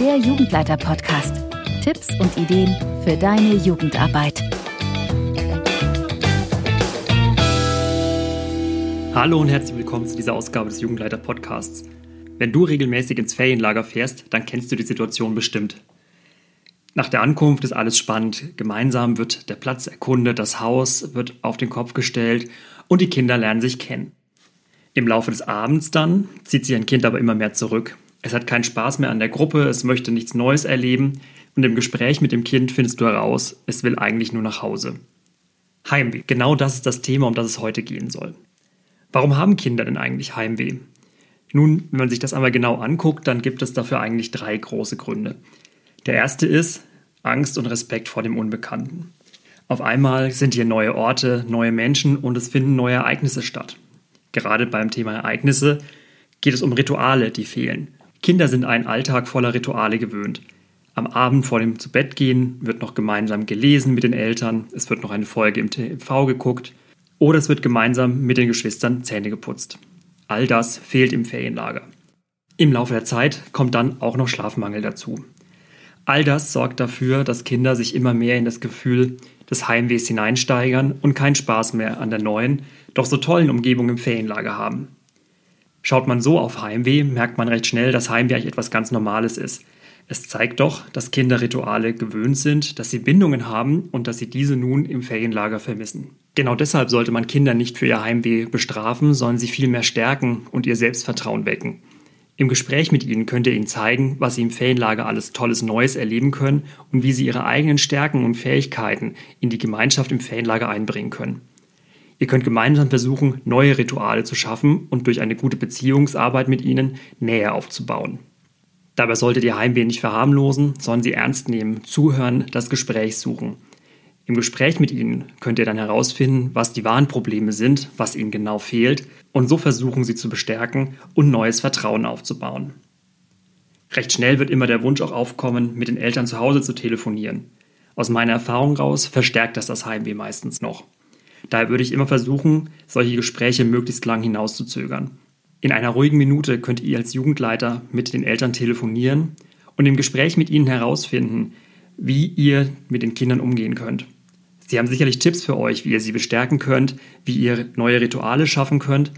der Jugendleiter-Podcast. Tipps und Ideen für deine Jugendarbeit. Hallo und herzlich willkommen zu dieser Ausgabe des Jugendleiter-Podcasts. Wenn du regelmäßig ins Ferienlager fährst, dann kennst du die Situation bestimmt. Nach der Ankunft ist alles spannend. Gemeinsam wird der Platz erkundet, das Haus wird auf den Kopf gestellt und die Kinder lernen sich kennen. Im Laufe des Abends dann zieht sich ein Kind aber immer mehr zurück. Es hat keinen Spaß mehr an der Gruppe, es möchte nichts Neues erleben und im Gespräch mit dem Kind findest du heraus, es will eigentlich nur nach Hause. Heimweh. Genau das ist das Thema, um das es heute gehen soll. Warum haben Kinder denn eigentlich Heimweh? Nun, wenn man sich das einmal genau anguckt, dann gibt es dafür eigentlich drei große Gründe. Der erste ist Angst und Respekt vor dem Unbekannten. Auf einmal sind hier neue Orte, neue Menschen und es finden neue Ereignisse statt. Gerade beim Thema Ereignisse geht es um Rituale, die fehlen. Kinder sind einen Alltag voller Rituale gewöhnt. Am Abend vor dem Zubettgehen wird noch gemeinsam gelesen mit den Eltern, es wird noch eine Folge im TV geguckt oder es wird gemeinsam mit den Geschwistern Zähne geputzt. All das fehlt im Ferienlager. Im Laufe der Zeit kommt dann auch noch Schlafmangel dazu. All das sorgt dafür, dass Kinder sich immer mehr in das Gefühl des Heimwehs hineinsteigern und keinen Spaß mehr an der neuen, doch so tollen Umgebung im Ferienlager haben. Schaut man so auf Heimweh, merkt man recht schnell, dass Heimweh eigentlich etwas ganz Normales ist. Es zeigt doch, dass Kinder Rituale gewöhnt sind, dass sie Bindungen haben und dass sie diese nun im Ferienlager vermissen. Genau deshalb sollte man Kinder nicht für ihr Heimweh bestrafen, sondern sie vielmehr stärken und ihr Selbstvertrauen wecken. Im Gespräch mit ihnen könnt ihr ihnen zeigen, was sie im Ferienlager alles Tolles Neues erleben können und wie sie ihre eigenen Stärken und Fähigkeiten in die Gemeinschaft im Ferienlager einbringen können. Ihr könnt gemeinsam versuchen, neue Rituale zu schaffen und durch eine gute Beziehungsarbeit mit ihnen Nähe aufzubauen. Dabei solltet ihr Heimweh nicht verharmlosen, sondern sie ernst nehmen, zuhören, das Gespräch suchen. Im Gespräch mit ihnen könnt ihr dann herausfinden, was die wahren Probleme sind, was ihnen genau fehlt und so versuchen, sie zu bestärken und neues Vertrauen aufzubauen. Recht schnell wird immer der Wunsch auch aufkommen, mit den Eltern zu Hause zu telefonieren. Aus meiner Erfahrung raus verstärkt das das Heimweh meistens noch. Daher würde ich immer versuchen, solche Gespräche möglichst lang hinauszuzögern. In einer ruhigen Minute könnt ihr als Jugendleiter mit den Eltern telefonieren und im Gespräch mit ihnen herausfinden, wie ihr mit den Kindern umgehen könnt. Sie haben sicherlich Tipps für euch, wie ihr sie bestärken könnt, wie ihr neue Rituale schaffen könnt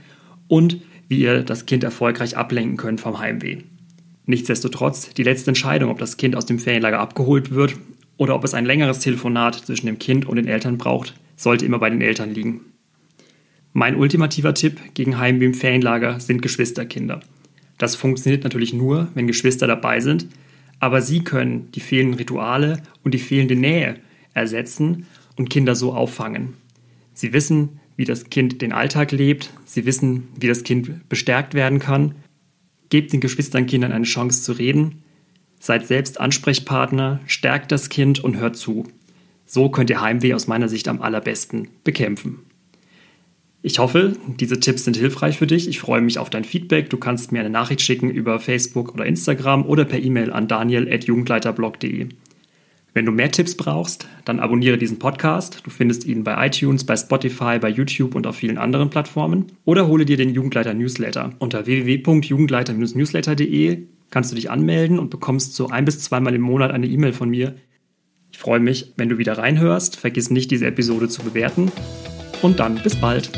und wie ihr das Kind erfolgreich ablenken könnt vom Heimweh. Nichtsdestotrotz, die letzte Entscheidung, ob das Kind aus dem Ferienlager abgeholt wird oder ob es ein längeres Telefonat zwischen dem Kind und den Eltern braucht, sollte immer bei den Eltern liegen. Mein ultimativer Tipp gegen Heimweh im Ferienlager sind Geschwisterkinder. Das funktioniert natürlich nur, wenn Geschwister dabei sind, aber sie können die fehlenden Rituale und die fehlende Nähe ersetzen und Kinder so auffangen. Sie wissen, wie das Kind den Alltag lebt, sie wissen, wie das Kind bestärkt werden kann. Gebt den Geschwisternkindern eine Chance zu reden, seid selbst Ansprechpartner, stärkt das Kind und hört zu. So könnt ihr Heimweh aus meiner Sicht am allerbesten bekämpfen. Ich hoffe, diese Tipps sind hilfreich für dich. Ich freue mich auf dein Feedback. Du kannst mir eine Nachricht schicken über Facebook oder Instagram oder per E-Mail an daniel.jugendleiterblog.de. Wenn du mehr Tipps brauchst, dann abonniere diesen Podcast. Du findest ihn bei iTunes, bei Spotify, bei YouTube und auf vielen anderen Plattformen. Oder hole dir den Jugendleiter Newsletter. Unter www.jugendleiter-newsletter.de kannst du dich anmelden und bekommst so ein bis zweimal im Monat eine E-Mail von mir. Ich freue mich, wenn du wieder reinhörst. Vergiss nicht, diese Episode zu bewerten. Und dann bis bald.